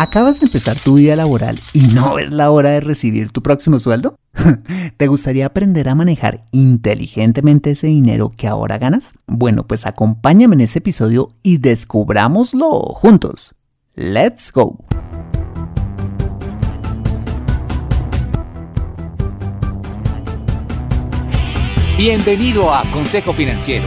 ¿Acabas de empezar tu vida laboral y no es la hora de recibir tu próximo sueldo? ¿Te gustaría aprender a manejar inteligentemente ese dinero que ahora ganas? Bueno, pues acompáñame en ese episodio y descubrámoslo juntos. ¡Let's go! Bienvenido a Consejo Financiero,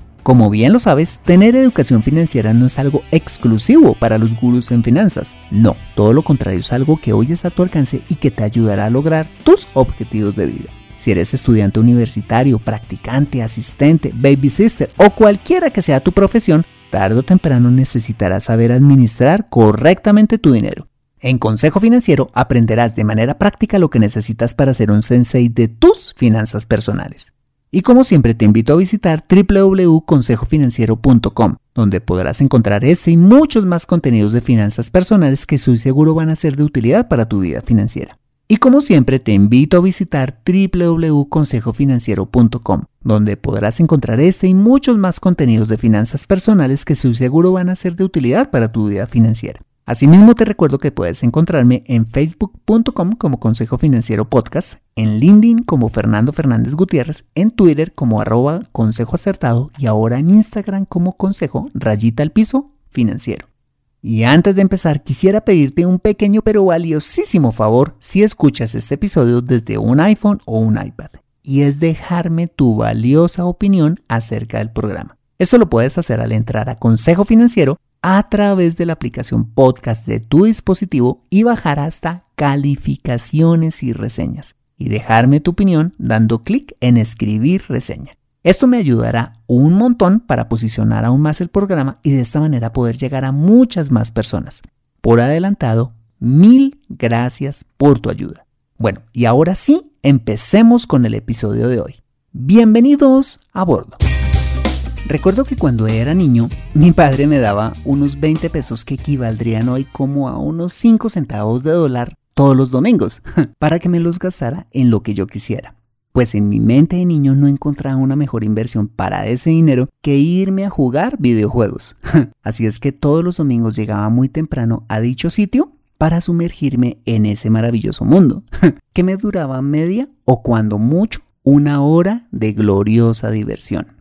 Como bien lo sabes, tener educación financiera no es algo exclusivo para los gurús en finanzas. No, todo lo contrario es algo que hoy es a tu alcance y que te ayudará a lograr tus objetivos de vida. Si eres estudiante universitario, practicante, asistente, baby sister o cualquiera que sea tu profesión, tarde o temprano necesitarás saber administrar correctamente tu dinero. En Consejo Financiero aprenderás de manera práctica lo que necesitas para ser un sensei de tus finanzas personales. Y como siempre te invito a visitar www.consejofinanciero.com, donde podrás encontrar este y muchos más contenidos de finanzas personales que estoy seguro van a ser de utilidad para tu vida financiera. Y como siempre te invito a visitar www.consejofinanciero.com, donde podrás encontrar este y muchos más contenidos de finanzas personales que estoy seguro van a ser de utilidad para tu vida financiera. Asimismo te recuerdo que puedes encontrarme en facebook.com como Consejo Financiero Podcast, en LinkedIn como Fernando Fernández Gutiérrez, en Twitter como arroba Consejo Acertado y ahora en Instagram como Consejo Rayita al Piso Financiero. Y antes de empezar quisiera pedirte un pequeño pero valiosísimo favor si escuchas este episodio desde un iPhone o un iPad, y es dejarme tu valiosa opinión acerca del programa. Esto lo puedes hacer al entrar a Consejo Financiero a través de la aplicación podcast de tu dispositivo y bajar hasta calificaciones y reseñas y dejarme tu opinión dando clic en escribir reseña. Esto me ayudará un montón para posicionar aún más el programa y de esta manera poder llegar a muchas más personas. Por adelantado, mil gracias por tu ayuda. Bueno, y ahora sí, empecemos con el episodio de hoy. Bienvenidos a bordo. Recuerdo que cuando era niño, mi padre me daba unos 20 pesos que equivaldrían hoy como a unos 5 centavos de dólar todos los domingos, para que me los gastara en lo que yo quisiera. Pues en mi mente de niño no encontraba una mejor inversión para ese dinero que irme a jugar videojuegos. Así es que todos los domingos llegaba muy temprano a dicho sitio para sumergirme en ese maravilloso mundo, que me duraba media o cuando mucho una hora de gloriosa diversión.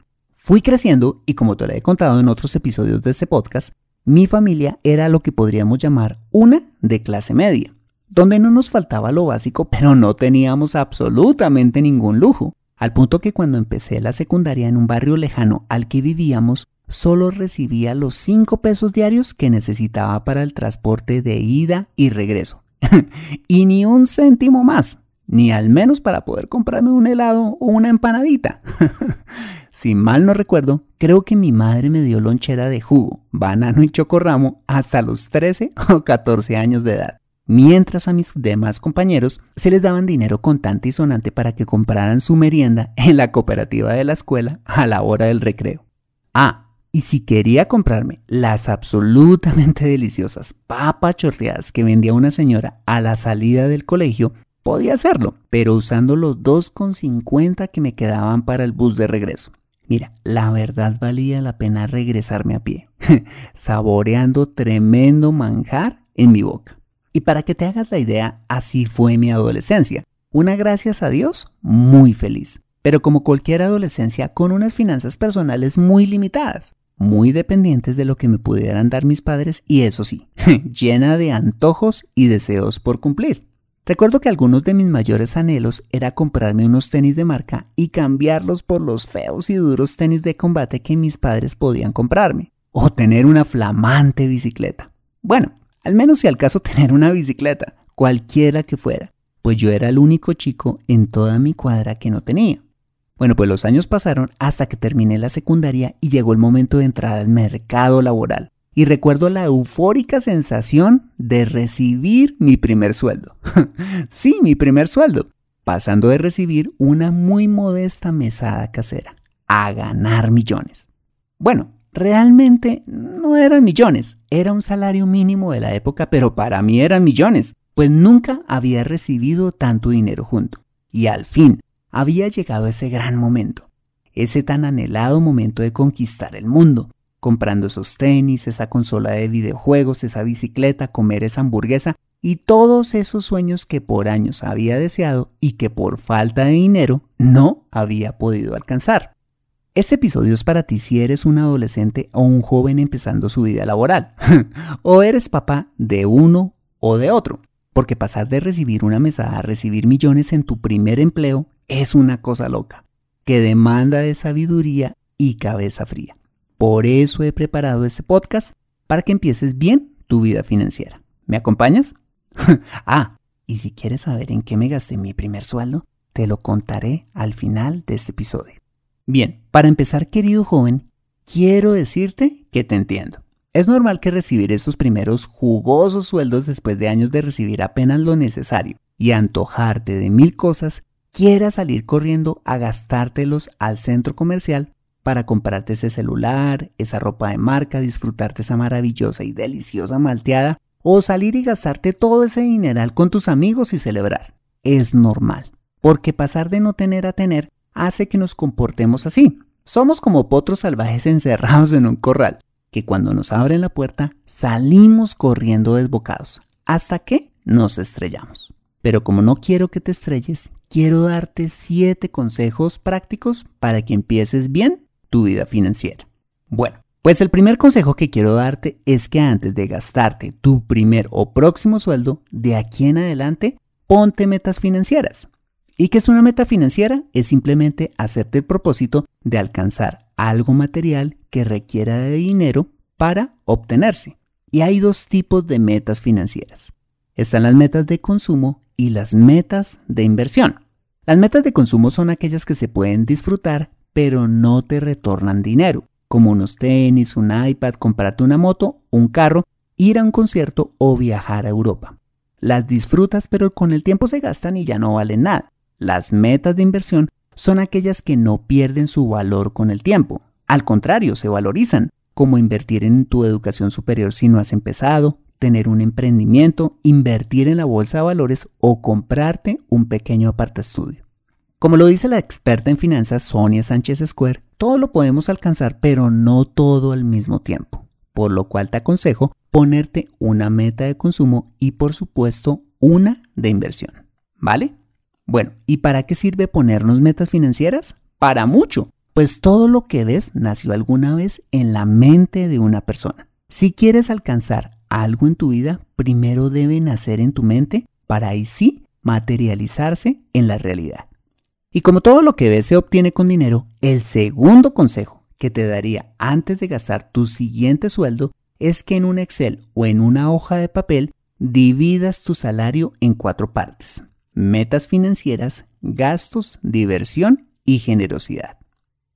Fui creciendo y como te lo he contado en otros episodios de este podcast, mi familia era lo que podríamos llamar una de clase media, donde no nos faltaba lo básico, pero no teníamos absolutamente ningún lujo, al punto que cuando empecé la secundaria en un barrio lejano al que vivíamos, solo recibía los 5 pesos diarios que necesitaba para el transporte de ida y regreso. y ni un céntimo más, ni al menos para poder comprarme un helado o una empanadita. si mal no recuerdo, creo que mi madre me dio lonchera de jugo, banano y chocorramo hasta los 13 o 14 años de edad. Mientras a mis demás compañeros se les daban dinero contante y sonante para que compraran su merienda en la cooperativa de la escuela a la hora del recreo. Ah, y si quería comprarme las absolutamente deliciosas papas chorreadas que vendía una señora a la salida del colegio, podía hacerlo, pero usando los 2,50 que me quedaban para el bus de regreso. Mira, la verdad valía la pena regresarme a pie, saboreando tremendo manjar en mi boca. Y para que te hagas la idea, así fue mi adolescencia. Una gracias a Dios muy feliz, pero como cualquier adolescencia con unas finanzas personales muy limitadas, muy dependientes de lo que me pudieran dar mis padres y eso sí, llena de antojos y deseos por cumplir. Recuerdo que algunos de mis mayores anhelos era comprarme unos tenis de marca y cambiarlos por los feos y duros tenis de combate que mis padres podían comprarme, o tener una flamante bicicleta. Bueno, al menos si al caso tener una bicicleta, cualquiera que fuera, pues yo era el único chico en toda mi cuadra que no tenía. Bueno, pues los años pasaron hasta que terminé la secundaria y llegó el momento de entrar al mercado laboral. Y recuerdo la eufórica sensación de recibir mi primer sueldo. sí, mi primer sueldo. Pasando de recibir una muy modesta mesada casera a ganar millones. Bueno, realmente no eran millones, era un salario mínimo de la época, pero para mí eran millones, pues nunca había recibido tanto dinero junto. Y al fin, había llegado ese gran momento, ese tan anhelado momento de conquistar el mundo, comprando esos tenis, esa consola de videojuegos, esa bicicleta, comer esa hamburguesa y todos esos sueños que por años había deseado y que por falta de dinero no había podido alcanzar. Este episodio es para ti si eres un adolescente o un joven empezando su vida laboral, o eres papá de uno o de otro, porque pasar de recibir una mesada a recibir millones en tu primer empleo es una cosa loca, que demanda de sabiduría y cabeza fría. Por eso he preparado este podcast para que empieces bien tu vida financiera. ¿Me acompañas? ah, y si quieres saber en qué me gasté mi primer sueldo, te lo contaré al final de este episodio. Bien, para empezar, querido joven, quiero decirte que te entiendo. Es normal que recibir estos primeros jugosos sueldos después de años de recibir apenas lo necesario y antojarte de mil cosas quieras salir corriendo a gastártelos al centro comercial para comprarte ese celular, esa ropa de marca, disfrutarte esa maravillosa y deliciosa malteada, o salir y gastarte todo ese dineral con tus amigos y celebrar. Es normal, porque pasar de no tener a tener hace que nos comportemos así. Somos como potros salvajes encerrados en un corral, que cuando nos abren la puerta salimos corriendo desbocados, hasta que nos estrellamos. Pero como no quiero que te estrelles, quiero darte 7 consejos prácticos para que empieces bien tu vida financiera. Bueno, pues el primer consejo que quiero darte es que antes de gastarte tu primer o próximo sueldo, de aquí en adelante, ponte metas financieras. ¿Y qué es una meta financiera? Es simplemente hacerte el propósito de alcanzar algo material que requiera de dinero para obtenerse. Y hay dos tipos de metas financieras. Están las metas de consumo y las metas de inversión. Las metas de consumo son aquellas que se pueden disfrutar pero no te retornan dinero, como unos tenis, un iPad, comprarte una moto, un carro, ir a un concierto o viajar a Europa. Las disfrutas pero con el tiempo se gastan y ya no valen nada. Las metas de inversión son aquellas que no pierden su valor con el tiempo. Al contrario, se valorizan, como invertir en tu educación superior si no has empezado, tener un emprendimiento, invertir en la bolsa de valores o comprarte un pequeño aparta estudio. Como lo dice la experta en finanzas Sonia Sánchez Square, todo lo podemos alcanzar, pero no todo al mismo tiempo. Por lo cual te aconsejo ponerte una meta de consumo y por supuesto una de inversión. ¿Vale? Bueno, ¿y para qué sirve ponernos metas financieras? Para mucho, pues todo lo que ves nació alguna vez en la mente de una persona. Si quieres alcanzar algo en tu vida, primero debe nacer en tu mente para ahí sí materializarse en la realidad. Y como todo lo que ves se obtiene con dinero, el segundo consejo que te daría antes de gastar tu siguiente sueldo es que en un Excel o en una hoja de papel dividas tu salario en cuatro partes. Metas financieras, gastos, diversión y generosidad.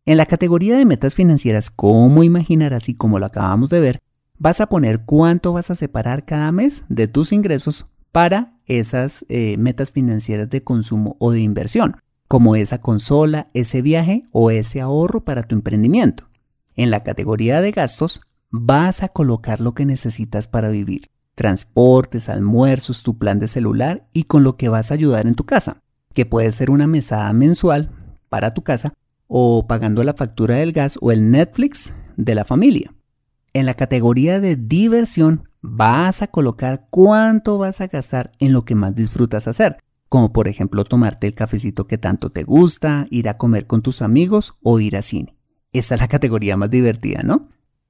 En la categoría de metas financieras, como imaginarás y como lo acabamos de ver, vas a poner cuánto vas a separar cada mes de tus ingresos para esas eh, metas financieras de consumo o de inversión, como esa consola, ese viaje o ese ahorro para tu emprendimiento. En la categoría de gastos vas a colocar lo que necesitas para vivir, transportes, almuerzos, tu plan de celular y con lo que vas a ayudar en tu casa, que puede ser una mesada mensual para tu casa o pagando la factura del gas o el Netflix de la familia. En la categoría de diversión vas a colocar cuánto vas a gastar en lo que más disfrutas hacer, como por ejemplo tomarte el cafecito que tanto te gusta, ir a comer con tus amigos o ir a cine. Esta es la categoría más divertida, ¿no?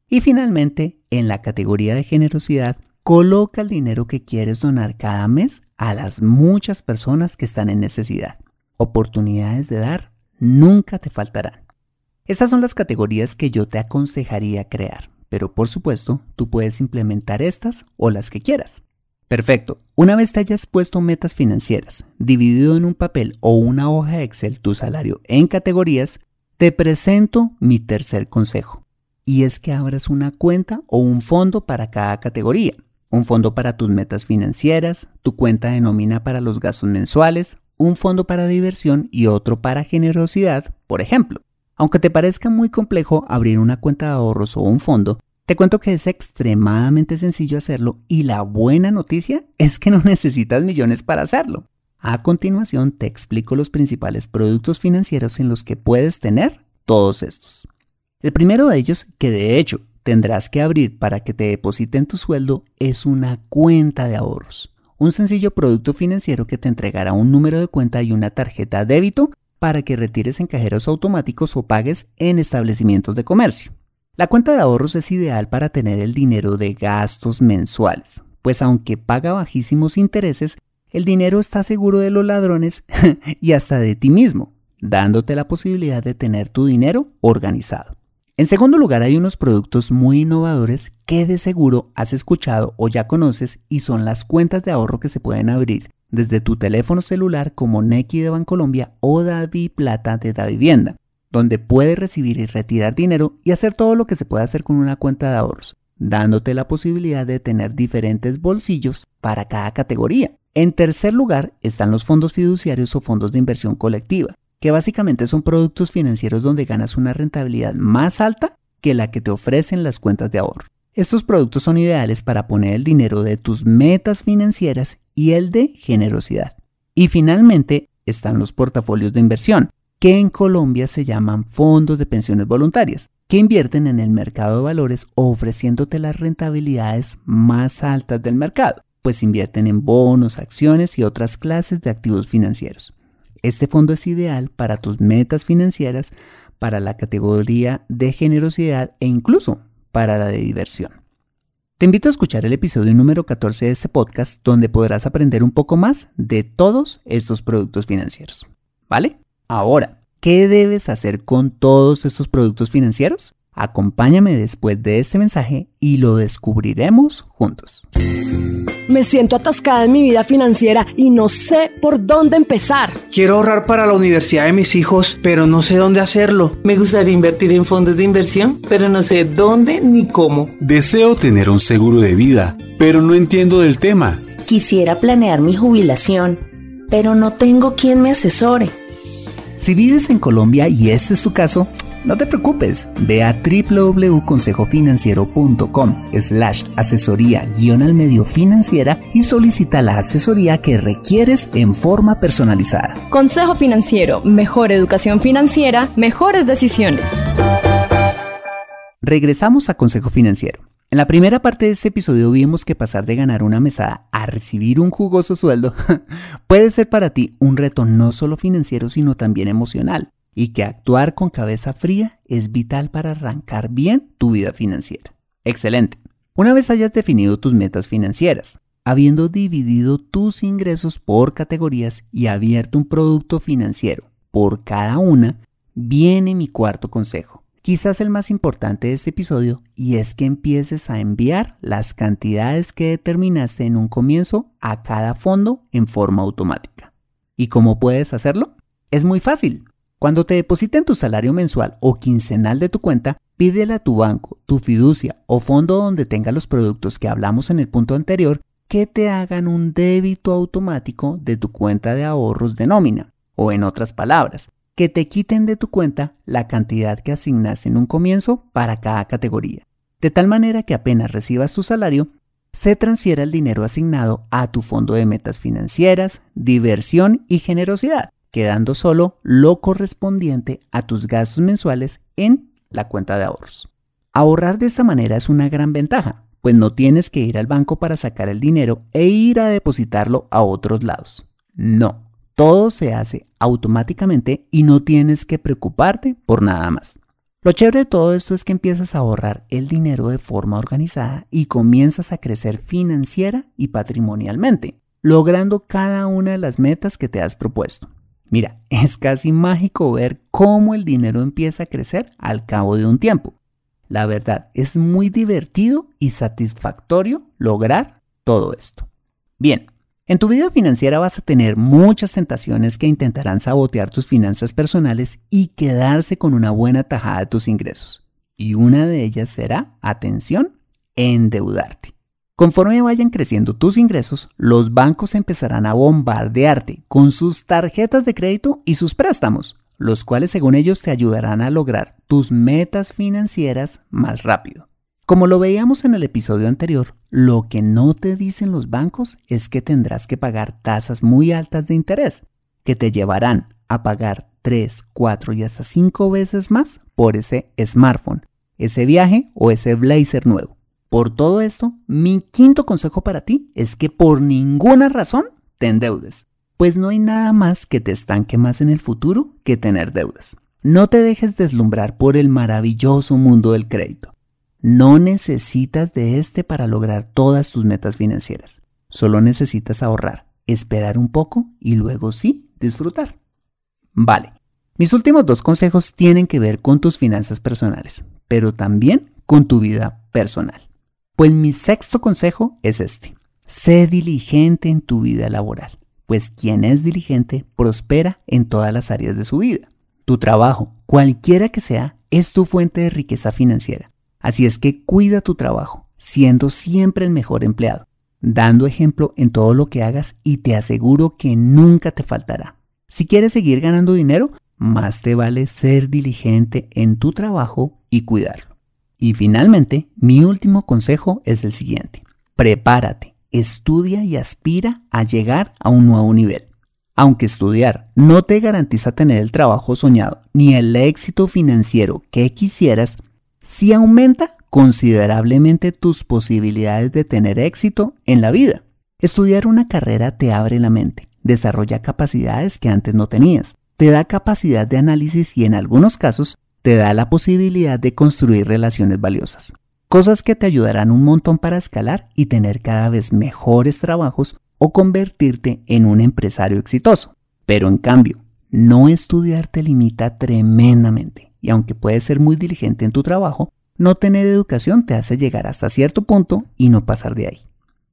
Y finalmente, en la categoría de generosidad, coloca el dinero que quieres donar cada mes a las muchas personas que están en necesidad. Oportunidades de dar nunca te faltarán. Estas son las categorías que yo te aconsejaría crear, pero por supuesto tú puedes implementar estas o las que quieras. Perfecto. Una vez te hayas puesto metas financieras, dividido en un papel o una hoja Excel tu salario en categorías, te presento mi tercer consejo. Y es que abras una cuenta o un fondo para cada categoría. Un fondo para tus metas financieras, tu cuenta de nómina para los gastos mensuales, un fondo para diversión y otro para generosidad, por ejemplo. Aunque te parezca muy complejo abrir una cuenta de ahorros o un fondo, te cuento que es extremadamente sencillo hacerlo y la buena noticia es que no necesitas millones para hacerlo. A continuación te explico los principales productos financieros en los que puedes tener todos estos. El primero de ellos, que de hecho tendrás que abrir para que te depositen tu sueldo, es una cuenta de ahorros. Un sencillo producto financiero que te entregará un número de cuenta y una tarjeta débito para que retires en cajeros automáticos o pagues en establecimientos de comercio. La cuenta de ahorros es ideal para tener el dinero de gastos mensuales, pues aunque paga bajísimos intereses, el dinero está seguro de los ladrones y hasta de ti mismo, dándote la posibilidad de tener tu dinero organizado. En segundo lugar, hay unos productos muy innovadores que de seguro has escuchado o ya conoces y son las cuentas de ahorro que se pueden abrir desde tu teléfono celular como Nequi de Bancolombia o Davi Plata de Da Vivienda donde puedes recibir y retirar dinero y hacer todo lo que se puede hacer con una cuenta de ahorros, dándote la posibilidad de tener diferentes bolsillos para cada categoría. En tercer lugar están los fondos fiduciarios o fondos de inversión colectiva, que básicamente son productos financieros donde ganas una rentabilidad más alta que la que te ofrecen las cuentas de ahorro. Estos productos son ideales para poner el dinero de tus metas financieras y el de generosidad. Y finalmente están los portafolios de inversión, que en Colombia se llaman fondos de pensiones voluntarias, que invierten en el mercado de valores ofreciéndote las rentabilidades más altas del mercado, pues invierten en bonos, acciones y otras clases de activos financieros. Este fondo es ideal para tus metas financieras, para la categoría de generosidad e incluso para la de diversión. Te invito a escuchar el episodio número 14 de este podcast donde podrás aprender un poco más de todos estos productos financieros. ¿Vale? Ahora, ¿qué debes hacer con todos estos productos financieros? Acompáñame después de este mensaje y lo descubriremos juntos. Me siento atascada en mi vida financiera y no sé por dónde empezar. Quiero ahorrar para la universidad de mis hijos, pero no sé dónde hacerlo. Me gustaría invertir en fondos de inversión, pero no sé dónde ni cómo. Deseo tener un seguro de vida, pero no entiendo del tema. Quisiera planear mi jubilación, pero no tengo quien me asesore. Si vives en Colombia y este es tu caso, no te preocupes, ve a www.consejofinanciero.com slash asesoría guion al medio financiera y solicita la asesoría que requieres en forma personalizada. Consejo Financiero, mejor educación financiera, mejores decisiones. Regresamos a Consejo Financiero. En la primera parte de este episodio vimos que pasar de ganar una mesada a recibir un jugoso sueldo puede ser para ti un reto no solo financiero sino también emocional y que actuar con cabeza fría es vital para arrancar bien tu vida financiera. Excelente. Una vez hayas definido tus metas financieras, habiendo dividido tus ingresos por categorías y abierto un producto financiero por cada una, viene mi cuarto consejo quizás el más importante de este episodio, y es que empieces a enviar las cantidades que determinaste en un comienzo a cada fondo en forma automática. ¿Y cómo puedes hacerlo? Es muy fácil. Cuando te depositen tu salario mensual o quincenal de tu cuenta, pídele a tu banco, tu fiducia o fondo donde tenga los productos que hablamos en el punto anterior que te hagan un débito automático de tu cuenta de ahorros de nómina. O en otras palabras, que te quiten de tu cuenta la cantidad que asignaste en un comienzo para cada categoría, de tal manera que apenas recibas tu salario, se transfiera el dinero asignado a tu fondo de metas financieras, diversión y generosidad, quedando solo lo correspondiente a tus gastos mensuales en la cuenta de ahorros. Ahorrar de esta manera es una gran ventaja, pues no tienes que ir al banco para sacar el dinero e ir a depositarlo a otros lados. No, todo se hace automáticamente y no tienes que preocuparte por nada más. Lo chévere de todo esto es que empiezas a ahorrar el dinero de forma organizada y comienzas a crecer financiera y patrimonialmente, logrando cada una de las metas que te has propuesto. Mira, es casi mágico ver cómo el dinero empieza a crecer al cabo de un tiempo. La verdad, es muy divertido y satisfactorio lograr todo esto. Bien, en tu vida financiera vas a tener muchas tentaciones que intentarán sabotear tus finanzas personales y quedarse con una buena tajada de tus ingresos. Y una de ellas será, atención, endeudarte. Conforme vayan creciendo tus ingresos, los bancos empezarán a bombardearte con sus tarjetas de crédito y sus préstamos, los cuales según ellos te ayudarán a lograr tus metas financieras más rápido. Como lo veíamos en el episodio anterior, lo que no te dicen los bancos es que tendrás que pagar tasas muy altas de interés, que te llevarán a pagar 3, 4 y hasta 5 veces más por ese smartphone, ese viaje o ese blazer nuevo. Por todo esto, mi quinto consejo para ti es que por ninguna razón te endeudes, pues no hay nada más que te estanque más en el futuro que tener deudas. No te dejes deslumbrar por el maravilloso mundo del crédito. No necesitas de este para lograr todas tus metas financieras. Solo necesitas ahorrar, esperar un poco y luego sí disfrutar. Vale, mis últimos dos consejos tienen que ver con tus finanzas personales, pero también con tu vida personal. Pues mi sexto consejo es este. Sé diligente en tu vida laboral, pues quien es diligente prospera en todas las áreas de su vida. Tu trabajo, cualquiera que sea, es tu fuente de riqueza financiera Así es que cuida tu trabajo, siendo siempre el mejor empleado, dando ejemplo en todo lo que hagas y te aseguro que nunca te faltará. Si quieres seguir ganando dinero, más te vale ser diligente en tu trabajo y cuidarlo. Y finalmente, mi último consejo es el siguiente. Prepárate, estudia y aspira a llegar a un nuevo nivel. Aunque estudiar no te garantiza tener el trabajo soñado ni el éxito financiero que quisieras, si aumenta considerablemente tus posibilidades de tener éxito en la vida. Estudiar una carrera te abre la mente, desarrolla capacidades que antes no tenías, te da capacidad de análisis y en algunos casos te da la posibilidad de construir relaciones valiosas. Cosas que te ayudarán un montón para escalar y tener cada vez mejores trabajos o convertirte en un empresario exitoso. Pero en cambio, no estudiar te limita tremendamente y aunque puedes ser muy diligente en tu trabajo, no tener educación te hace llegar hasta cierto punto y no pasar de ahí.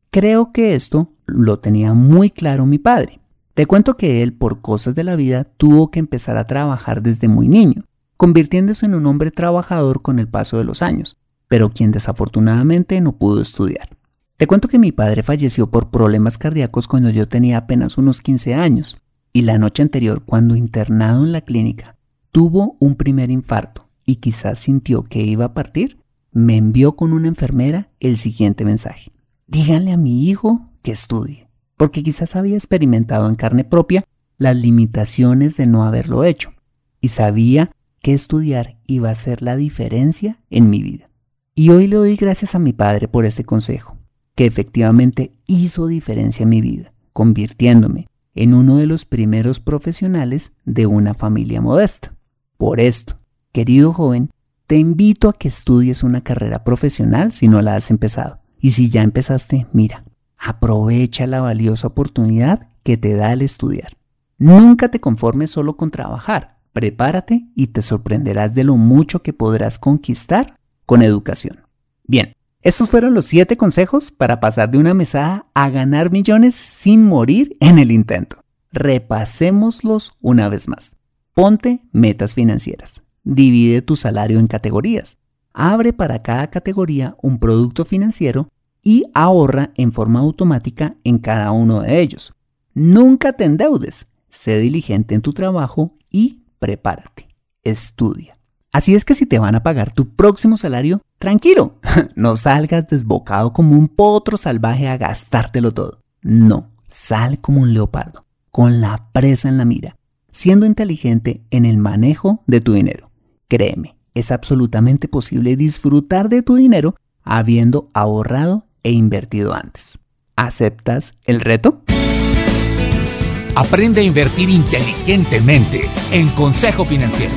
Creo que esto lo tenía muy claro mi padre. Te cuento que él, por cosas de la vida, tuvo que empezar a trabajar desde muy niño, convirtiéndose en un hombre trabajador con el paso de los años, pero quien desafortunadamente no pudo estudiar. Te cuento que mi padre falleció por problemas cardíacos cuando yo tenía apenas unos 15 años, y la noche anterior, cuando internado en la clínica, tuvo un primer infarto y quizás sintió que iba a partir, me envió con una enfermera el siguiente mensaje. Díganle a mi hijo que estudie, porque quizás había experimentado en carne propia las limitaciones de no haberlo hecho y sabía que estudiar iba a ser la diferencia en mi vida. Y hoy le doy gracias a mi padre por ese consejo, que efectivamente hizo diferencia en mi vida, convirtiéndome en uno de los primeros profesionales de una familia modesta. Por esto, querido joven, te invito a que estudies una carrera profesional si no la has empezado. Y si ya empezaste, mira, aprovecha la valiosa oportunidad que te da el estudiar. Nunca te conformes solo con trabajar. Prepárate y te sorprenderás de lo mucho que podrás conquistar con educación. Bien, estos fueron los 7 consejos para pasar de una mesada a ganar millones sin morir en el intento. Repasémoslos una vez más. Ponte metas financieras. Divide tu salario en categorías. Abre para cada categoría un producto financiero y ahorra en forma automática en cada uno de ellos. Nunca te endeudes. Sé diligente en tu trabajo y prepárate. Estudia. Así es que si te van a pagar tu próximo salario, tranquilo, no salgas desbocado como un potro salvaje a gastártelo todo. No, sal como un leopardo, con la presa en la mira siendo inteligente en el manejo de tu dinero. Créeme, es absolutamente posible disfrutar de tu dinero habiendo ahorrado e invertido antes. ¿Aceptas el reto? Aprende a invertir inteligentemente en Consejo Financiero.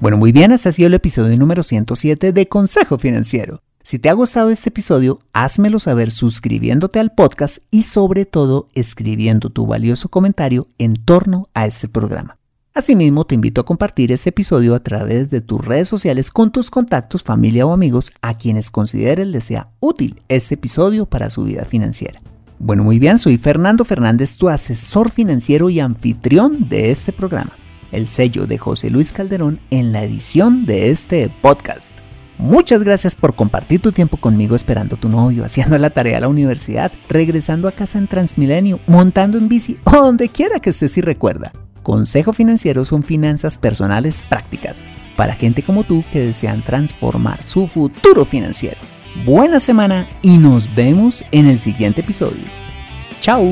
Bueno, muy bien, ese ha sido el episodio número 107 de Consejo Financiero. Si te ha gustado este episodio, házmelo saber suscribiéndote al podcast y sobre todo escribiendo tu valioso comentario en torno a este programa. Asimismo, te invito a compartir este episodio a través de tus redes sociales con tus contactos, familia o amigos a quienes consideres les sea útil este episodio para su vida financiera. Bueno, muy bien, soy Fernando Fernández, tu asesor financiero y anfitrión de este programa. El sello de José Luis Calderón en la edición de este podcast. Muchas gracias por compartir tu tiempo conmigo esperando tu novio, haciendo la tarea a la universidad, regresando a casa en Transmilenio, montando en bici o donde quiera que estés y recuerda. Consejo Financiero son finanzas personales prácticas para gente como tú que desean transformar su futuro financiero. Buena semana y nos vemos en el siguiente episodio. Chao.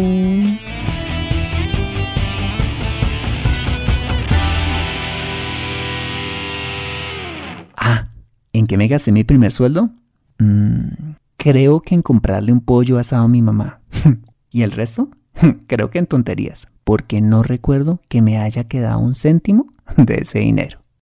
¿En qué me gasté mi primer sueldo? Mm, creo que en comprarle un pollo asado a mi mamá. ¿Y el resto? Creo que en tonterías, porque no recuerdo que me haya quedado un céntimo de ese dinero.